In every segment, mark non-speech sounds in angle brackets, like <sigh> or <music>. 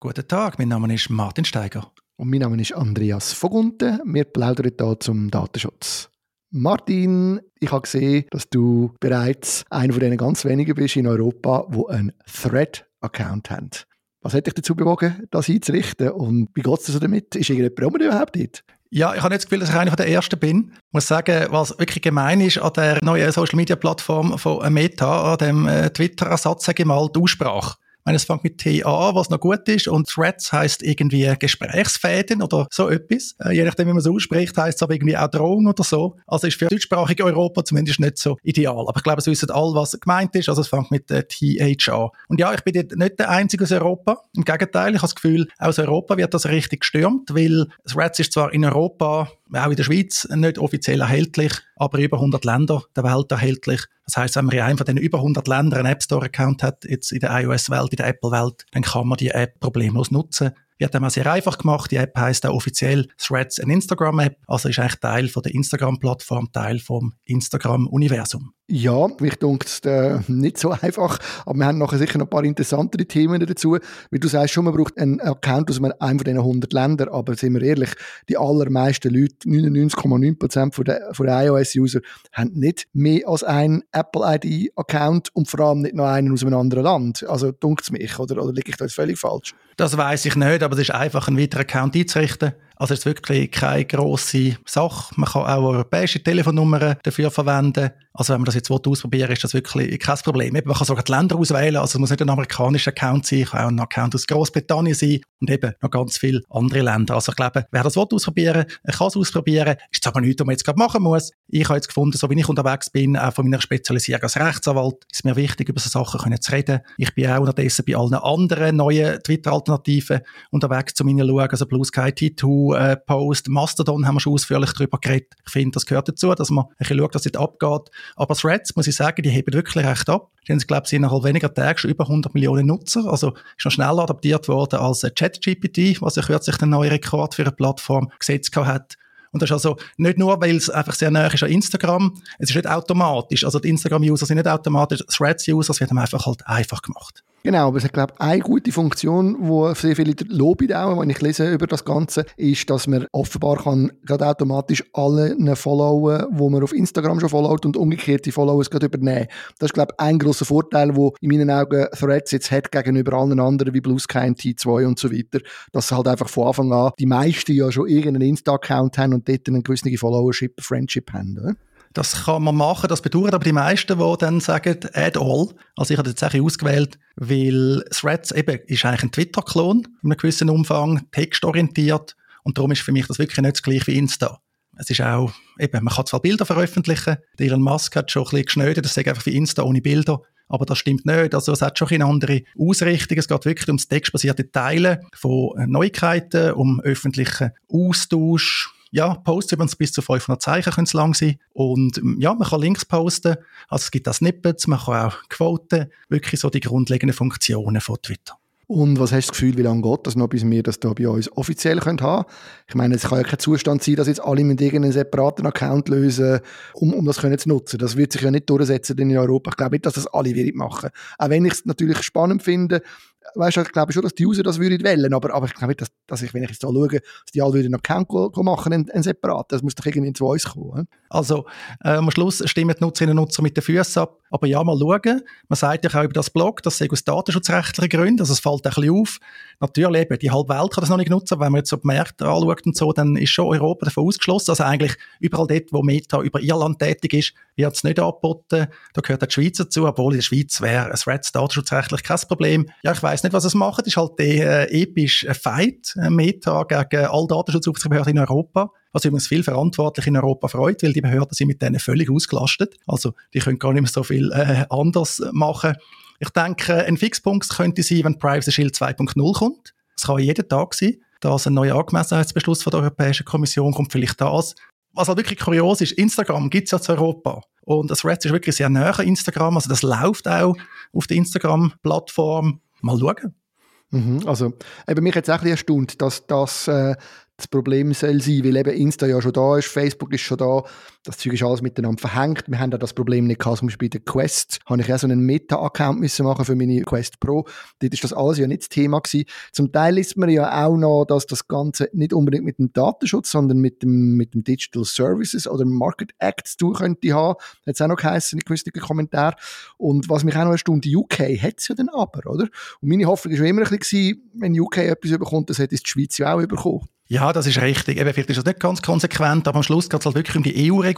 Guten Tag, mein Name ist Martin Steiger. Und mein Name ist Andreas Vogunten. Wir plaudern hier zum Datenschutz. Martin, ich habe gesehen, dass du bereits einer von den ganz wenigen bist in Europa, wo einen Thread-Account haben. Was hat dich dazu bewogen, das einzurichten und wie geht es dir so damit? Ist irgendjemand überhaupt nicht? Ja, ich habe nicht das Gefühl, dass ich einer der Ersten bin. Ich muss sagen, was wirklich gemein ist an der neuen Social-Media-Plattform von Meta, an dem äh, Twitter-Ersatz, sage ich mal, die Aussprache meine, es fängt mit TA, was noch gut ist, und Threads heißt irgendwie Gesprächsfäden oder so etwas. Äh, je nachdem, wie man es ausspricht, heißt es aber irgendwie auch Drohung oder so. Also ist für deutschsprachige Europa zumindest nicht so ideal. Aber ich glaube, es wissen alle, was gemeint ist. Also es fängt mit äh, THA. Und ja, ich bin nicht der Einzige aus Europa. Im Gegenteil, ich habe das Gefühl, aus Europa wird das richtig gestürmt, weil Threads ist zwar in Europa auch in der Schweiz nicht offiziell erhältlich, aber über 100 Länder der Welt erhältlich. Das heißt, wenn man in einem von den über 100 Ländern einen App Store Account hat, jetzt in der iOS-Welt, in der Apple-Welt, dann kann man die App problemlos nutzen wird einmal sehr einfach gemacht. Die App heißt auch offiziell Threads, eine Instagram-App. Also ist eigentlich Teil von der Instagram-Plattform, Teil vom Instagram-Universum. Ja, mich dunkt es äh, <laughs> nicht so einfach, aber wir haben nachher sicher noch ein paar interessantere Themen dazu. Wie du sagst schon, man braucht einen Account aus einem von diesen 100 Ländern, aber sind wir ehrlich, die allermeisten Leute, 99,9% von der, von iOS-User, haben nicht mehr als einen Apple-ID-Account und vor allem nicht noch einen aus einem anderen Land. Also dunkt es mich, oder, oder liege ich da jetzt völlig falsch? Das weiß ich nicht, aber es ist einfach, einen weiteren Account einzurichten. Also es ist wirklich keine grosse Sache. Man kann auch europäische Telefonnummern dafür verwenden. Also wenn man das jetzt ausprobieren will, ist das wirklich kein Problem. Eben, man kann sogar die Länder auswählen. Also es muss nicht ein amerikanischer Account sein, kann auch ein Account aus Großbritannien sein und eben noch ganz viele andere Länder. Also ich glaube, wer das ausprobieren will, kann es ausprobieren. Ist aber nichts, was man jetzt gerade machen muss. Ich habe jetzt gefunden, so wie ich unterwegs bin, auch von meiner Spezialisierung als Rechtsanwalt, ist mir wichtig, über so Sachen zu reden. Ich bin auch unterdessen bei allen anderen neuen Twitter-Alternativen unterwegs, zu meinen schauen, also Blue Sky, T2, äh, Post, Mastodon haben wir schon ausführlich darüber geredet. Ich finde, das gehört dazu, dass man ein bisschen schaut, was dort abgeht. Aber Threads, muss ich sagen, die heben wirklich recht ab. Die haben, glaube ich, innerhalb weniger Tage schon über 100 Millionen Nutzer. Also ist noch schneller adaptiert worden als ChatGPT, was ja kürzlich den neuen Rekord für eine Plattform gesetzt hat. Und das ist also nicht nur, weil es einfach sehr nah ist an Instagram, es ist nicht automatisch. Also die Instagram-User sind nicht automatisch, Threads-User, es wird einfach halt einfach gemacht. Genau, aber es hat, glaube ich, eine gute Funktion, wo sehr viele loben auch, wenn ich lese über das Ganze, ist, dass man offenbar kann gerade automatisch alle followen, wo man auf Instagram schon followt und umgekehrt die Followers gerade übernehmen. Das ist, glaube ich, ein grosser Vorteil, wo in meinen Augen Threads jetzt hat gegenüber allen anderen wie Blue Sky und T2 und so weiter, dass halt einfach von Anfang an die meisten ja schon irgendeinen Insta-Account haben und dort eine gewisse Followership, Friendship haben. Oder? Das kann man machen, das bedauert aber die meisten, die dann sagen, add all. Also ich habe jetzt eigentlich ausgewählt, weil Threads eben ist eigentlich ein Twitter-Klon in einem gewissen Umfang, textorientiert und darum ist für mich das wirklich nicht das gleiche wie Insta. Es ist auch, eben, man kann zwar Bilder veröffentlichen, Elon Musk hat schon ein bisschen geschnödet, das sagt einfach wie Insta ohne Bilder, aber das stimmt nicht. Also es hat schon eine andere Ausrichtung. Es geht wirklich ums textbasierte Teilen von Neuigkeiten, um öffentlichen Austausch, ja, Posts übrigens bis zu 500 Zeichen können es lang sein. Und ähm, ja, man kann Links posten, also es gibt auch Snippets, man kann auch quoten, wirklich so die grundlegenden Funktionen von Twitter. Und was hast du das Gefühl, wie lange geht das noch, bis wir das da bei uns offiziell haben können? Ich meine, es kann ja kein Zustand sein, dass jetzt alle mit irgendeinem separaten Account lösen, um, um das können zu nutzen. Das wird sich ja nicht durchsetzen in Europa. Ich glaube nicht, dass das alle machen Auch wenn ich es natürlich spannend finde, weißt ich glaube schon, dass die User das würden wollen, aber, aber ich glaube nicht, dass, dass ich, wenn ich jetzt da schaue, dass die alle würden einen Account machen, einen, einen separat. Das muss doch irgendwie zu uns kommen. Also, äh, am Schluss stimmen die Nutzerinnen und Nutzer mit den Füßen ab. Aber ja, mal schauen. Man sagt ja auch über das Blog, das sei aus datenschutzrechtlichen Gründen, also es fällt ein bisschen auf. Natürlich eben, die halbe Welt kann das noch nicht nutzen. Wenn man jetzt so die Märkte anschaut und so, dann ist schon Europa davon ausgeschlossen. Also eigentlich überall dort, wo Meta über Irland tätig ist, wird es nicht angeboten. Da gehört auch die Schweiz dazu, obwohl in der Schweiz wäre ein Threads datenschutzrechtlich kein Problem. Ja, ich weiß nicht, was es macht. Es ist halt der äh, epische Fight, äh, Meta gegen alle Datenschutzaufsichtsbehörden in Europa. Was übrigens viel verantwortlich in Europa freut, weil die Behörden sind mit denen völlig ausgelastet. Also die können gar nicht mehr so viel äh, anders machen. Ich denke, ein Fixpunkt könnte sein, wenn Privacy Shield 2.0 kommt. Das kann jeden Tag sein. Da ein neuer Angemessenheitsbeschluss von der Europäischen Kommission kommt vielleicht das. Was halt wirklich kurios ist, Instagram gibt es ja zu Europa. Und das Threads ist wirklich sehr an Instagram. Also das läuft auch auf der Instagram-Plattform. Mal schauen. Mhm, also, eben mich es auch ein bisschen erstaunt, dass das äh, das Problem soll sein, weil eben Insta ja schon da ist, Facebook ist schon da, das Zeug ist alles miteinander verhängt. Wir haben da das Problem nicht gehabt, zum Beispiel bei der Quest habe ich ja so einen Meta-Account müssen machen für meine Quest Pro. Dort ist das alles ja nicht das Thema gewesen. Zum Teil liest man ja auch noch, dass das Ganze nicht unbedingt mit dem Datenschutz, sondern mit dem, mit dem Digital Services oder Market Act zu tun könnte haben. Hat es auch noch geheißen in gewissen Kommentaren. Und was mich auch noch erstaunt, die UK hat es ja dann aber, oder? Und meine Hoffnung war immer ein bisschen, wenn UK etwas überkommt, das hätte die Schweiz ja auch überkommen. Ja, das ist richtig. Eben, vielleicht ist das nicht ganz konsequent, aber am Schluss geht es halt wirklich um die EU-Regulierung.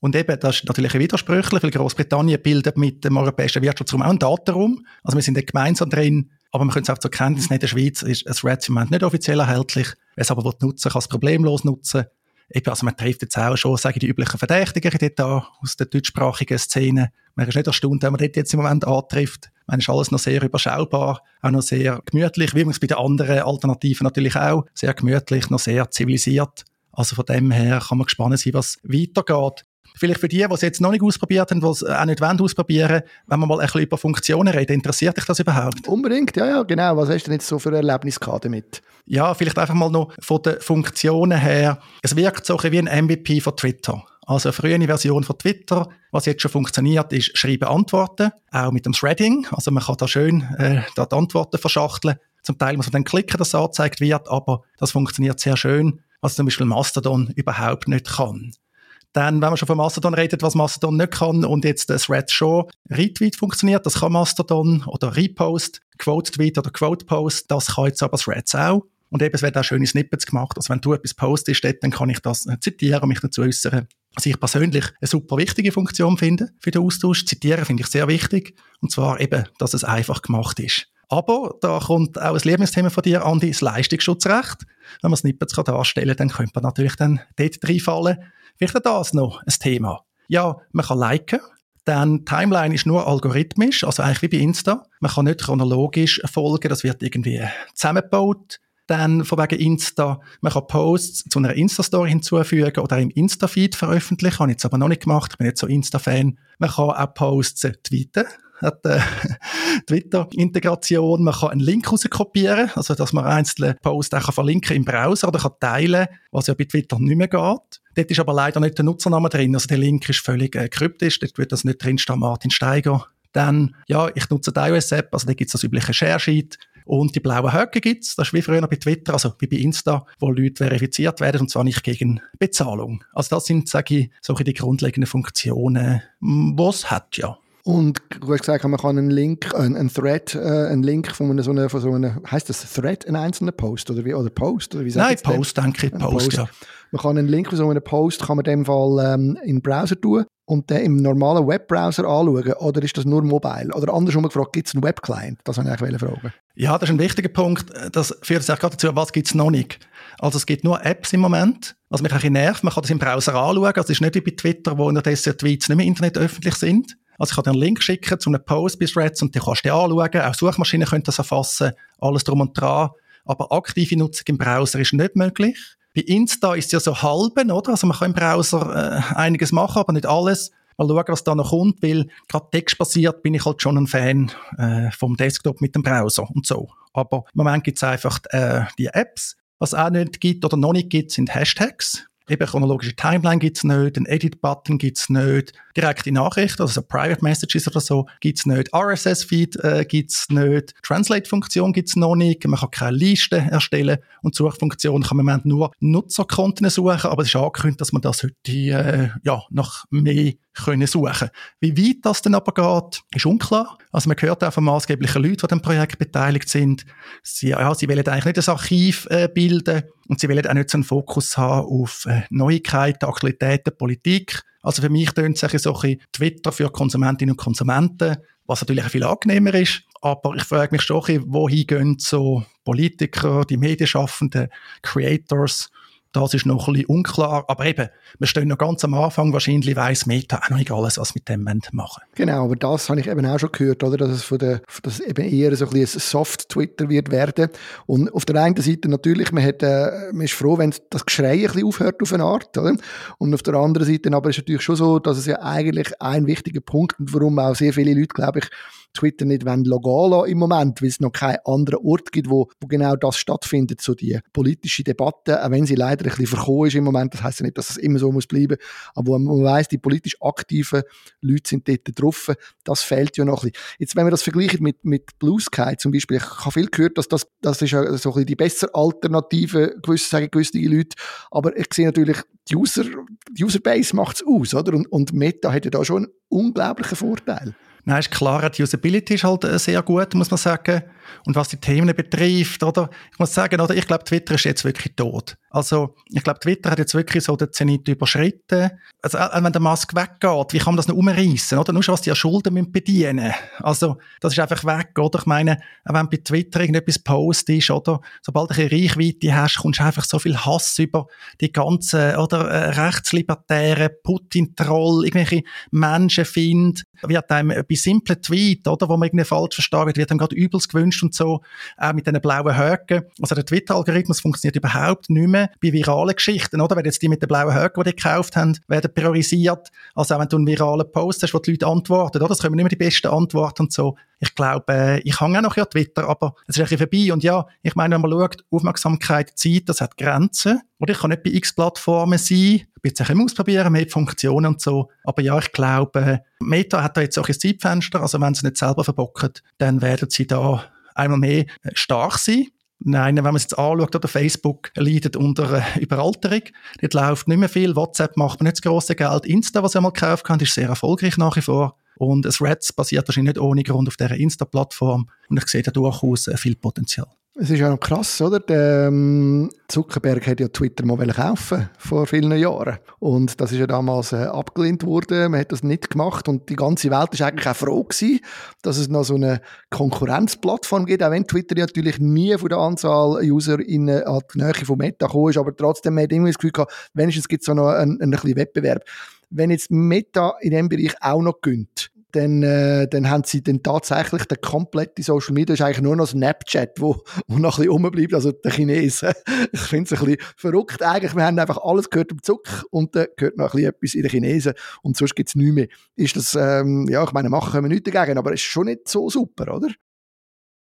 Und eben, das ist natürlich Widersprüchlich, weil Großbritannien bildet mit dem europäischen Wirtschaftsraum auch einen Datenraum. Also wir sind nicht gemeinsam drin, aber man könnte es auch zur Kenntnis nehmen, in der Schweiz ist ein Red Cement nicht offiziell erhältlich. Wer es aber nutzen kann es problemlos nutzen. Eben, also man trifft jetzt auch schon, sage ich, die üblichen Verdächtigen dort an, aus der deutschsprachigen Szene. Man ist nicht erstaunt, wenn man dort jetzt im Moment antrifft. Man ist alles noch sehr überschaubar, auch noch sehr gemütlich, wie man es bei den anderen Alternativen natürlich auch, sehr gemütlich, noch sehr zivilisiert. Also von dem her kann man gespannt sein, was weitergeht. Vielleicht für die, die es jetzt noch nicht ausprobiert haben, die es auch nicht wollen ausprobieren, wenn wir mal ein bisschen über Funktionen reden, interessiert dich das überhaupt? Unbedingt, ja, ja, genau. Was hast du denn jetzt so für ein Erlebnis gehabt damit? Ja, vielleicht einfach mal noch von den Funktionen her. Es wirkt so ein wie ein MVP von Twitter. Also eine frühe Version von Twitter. Was jetzt schon funktioniert, ist Schreiben, Antworten. Auch mit dem Threading. Also man kann da schön äh, da die Antworten verschachteln. Zum Teil muss man dann klicken, dass es angezeigt wird, aber das funktioniert sehr schön, was zum Beispiel Mastodon überhaupt nicht kann. Dann, wenn man schon von Mastodon redet, was Mastodon nicht kann und jetzt das Thread schon Retweet funktioniert, das kann Mastodon oder Repost, Quote Tweet oder Quote Post, das kann jetzt aber Threads auch. Und eben, es werden auch schöne Snippets gemacht. Also wenn du etwas postest, dann kann ich das äh, zitieren mich dazu äußern. Was ich persönlich eine super wichtige Funktion finde für den Austausch. Zitieren finde ich sehr wichtig. Und zwar eben, dass es einfach gemacht ist. Aber da kommt auch ein Lieblingsthema von dir, Andi, das Leistungsschutzrecht. Wenn man Snippets darstellen kann, dann könnte man natürlich dann dort reinfallen. Vielleicht auch das noch ein Thema. Ja, man kann liken. Dann Timeline ist nur algorithmisch, also eigentlich wie bei Insta. Man kann nicht chronologisch folgen, das wird irgendwie zusammengebaut. Dann von wegen Insta, man kann Posts zu einer Insta-Story hinzufügen oder im Insta-Feed veröffentlichen. Habe ich jetzt aber noch nicht gemacht, ich bin nicht so Insta-Fan. Man kann auch Posts tweeten <laughs> Twitter-Integration. Man kann einen Link rauskopieren, also dass man einzelne Posts auch verlinken im Browser oder kann teilen, was ja bei Twitter nicht mehr geht. Dort ist aber leider nicht der Nutzername drin, also der Link ist völlig äh, kryptisch, dort wird das nicht drinstehen, Martin Steiger. Dann, ja, ich nutze die iOS-App, also da gibt es das übliche Share-Sheet. Und die blauen Haken gibt's. Das ist wie früher bei Twitter, also wie bei Insta, wo Leute verifiziert werden und zwar nicht gegen Bezahlung. Also das sind, sage ich, solche die grundlegenden Funktionen, was hat ja. Und du hast gesagt, man kann einen Link, einen, einen Thread, äh, einen Link von einer, so einer, von so einer, heißt das Thread, ein einzelner Post oder wie, oder Post oder wie Nein, Post, denke ich, Post, Post, ja. Man kann einen Link von so einem Post, kann man in dem Fall ähm, in den Browser tun und den im normalen Webbrowser anschauen oder ist das nur mobile? Oder andersrum gefragt, gibt es einen Webclient? Das wollte ich eigentlich fragen. Ja, das ist ein wichtiger Punkt. Das führt sich gerade dazu, was gibt es noch nicht? Also es gibt nur Apps im Moment, was mich ein bisschen nervt. Man kann das im Browser anschauen. Also es ist nicht wie bei Twitter, wo unterdessen Tweets nicht mehr Internet öffentlich sind. Also ich kann dir einen Link schicken zu einem Post bei Threads und den kannst du dir anschauen. Auch Suchmaschinen können das erfassen, alles drum und dran. Aber aktive Nutzung im Browser ist nicht möglich. Bei Insta ist es ja so halben, oder? Also man kann im Browser äh, einiges machen, aber nicht alles. Mal schauen, was da noch kommt, weil gerade textbasiert bin ich halt schon ein Fan äh, vom Desktop mit dem Browser und so. Aber im Moment gibt es einfach äh, die Apps. Was auch nicht gibt oder noch nicht gibt, sind Hashtags. Eben chronologische Timeline gibt es nicht, einen Edit-Button gibt es nicht, direkte Nachrichten, also so Private Messages oder so, gibt es nicht, RSS-Feed äh, gibt es nicht, Translate-Funktion gibt es noch nicht, man kann keine Liste erstellen und Suchfunktion kann man im Moment nur Nutzerkonten suchen, aber es ist angekündigt, dass man das heute äh, ja, nach mehr können suchen. Wie weit das denn aber geht, ist unklar. Also man hört auch von maßgeblichen Leuten, die an dem Projekt beteiligt sind. Sie, ja, sie wollen eigentlich nicht das Archiv äh, bilden und sie wollen auch nicht so einen Fokus haben auf äh, Neuigkeiten, Aktualitäten, Politik. Also für mich tönt es so ein Twitter für Konsumentinnen und Konsumenten, was natürlich viel angenehmer ist. Aber ich frage mich schon, wohin gehen so Politiker, die Medienschaffenden, Creators, das ist noch ein bisschen unklar. Aber eben, wir stehen noch ganz am Anfang. Wahrscheinlich weiss Meta auch noch nicht alles, was mit dem machen Genau, aber das habe ich eben auch schon gehört, oder? Dass es von der, dass eben eher so ein, ein Soft-Twitter wird werden. Und auf der einen Seite natürlich, man, hat, äh, man ist froh, wenn das Geschrei ein bisschen aufhört auf eine Art, oder? Und auf der anderen Seite aber ist es natürlich schon so, dass es ja eigentlich ein wichtiger Punkt und warum auch sehr viele Leute, glaube ich, Twitter nicht logal im Moment, weil es noch keinen anderen Ort gibt, wo, wo genau das stattfindet, so die politische Debatte, auch wenn sie leider ein bisschen verkommen ist im Moment, das heißt ja nicht, dass es immer so muss bleiben, aber man weiss, die politisch aktiven Leute sind dort drauf, das fehlt ja noch ein bisschen. Jetzt, wenn wir das vergleichen mit, mit Blue Sky zum Beispiel, ich habe viel gehört, dass das, das ist so ein bisschen die bessere Alternative, gewisse, sagen gewisse Leute, aber ich sehe natürlich, die User, die Userbase macht es aus, oder? Und, und Meta hat ja da schon einen unglaublichen Vorteil. Nein, ist klar, die Usability ist halt äh, sehr gut, muss man sagen. Und was die Themen betrifft, oder? Ich muss sagen, oder? Ich glaube, Twitter ist jetzt wirklich tot. Also, ich glaube, Twitter hat jetzt wirklich so den Zenit überschritten. Also, äh, wenn der Musk weggeht, wie kann man das noch umreißen, oder? Nur schon, was die ja Schulden müssen bedienen. Also, das ist einfach weg, oder? Ich meine, wenn bei Twitter irgendetwas postest, oder? Sobald du eine Reichweite hast, kommst du einfach so viel Hass über die ganzen, oder? Äh, rechtslibertären, Putin-Troll, irgendwelche Menschen finden, wird einem bei simplen Tweet, oder? Wo man irgendwie falsch versteht, wird einem gerade übelst gewünscht und so, auch mit diesen blauen Haken. Also, der Twitter-Algorithmus funktioniert überhaupt nicht mehr bei viralen Geschichten, oder? Wenn jetzt die mit den blauen Haken, die die gekauft haben, werden priorisiert. Also auch wenn du einen viralen Post hast, wo die Leute antworten, oder? Das kommen nicht mehr die besten Antworten und so. Ich glaube, äh, ich hänge auch noch an Twitter, aber es ist ein bisschen vorbei. Und ja, ich meine, wenn man schaut, Aufmerksamkeit, Zeit, das hat Grenzen. Oder ich kann nicht bei x Plattformen sein. Will es ein ausprobieren, mehr Funktionen und so. Aber ja, ich glaube, Meta hat da jetzt auch ein Zeitfenster. Also wenn sie nicht selber verbocken, dann werden sie da einmal mehr äh, stark sein. Nein, wenn man es jetzt anschaut, oder Facebook leidet unter äh, Überalterung. Dort läuft nicht mehr viel. WhatsApp macht man nicht das grosse Geld. Insta, was ich mal gekauft habe, ist sehr erfolgreich nach wie vor. Und das Reds basiert wahrscheinlich nicht ohne Grund auf dieser Insta-Plattform. Und ich sehe da durchaus äh, viel Potenzial. Es ist ja noch krass, oder? Der ähm, Zuckerberg hat ja Twitter mal kaufen vor vielen Jahren. Und das ist ja damals äh, abgelehnt worden. Man hat das nicht gemacht. Und die ganze Welt ist eigentlich auch froh gewesen, dass es noch so eine Konkurrenzplattform gibt. Auch wenn Twitter ja natürlich nie von der Anzahl User in äh, die Nähe von Meta gekommen ist. Aber trotzdem man hat immer das Gefühl gehabt, wenigstens gibt es noch einen, einen, einen Wettbewerb. Wenn jetzt Meta in dem Bereich auch noch gönnt, dann, äh, dann haben sie dann tatsächlich den kompletten Social Media, ist eigentlich nur noch Snapchat, wo, wo noch ein bisschen rumbleibt, also der Chinesen. <laughs> Ich finde es ein bisschen verrückt eigentlich. Wir haben einfach alles gehört im Zuck und dann gehört noch ein bisschen etwas in den Chinesen und sonst gibt es nichts mehr. Ist das, ähm, ja, ich meine, machen können wir nichts dagegen, aber es ist schon nicht so super, oder?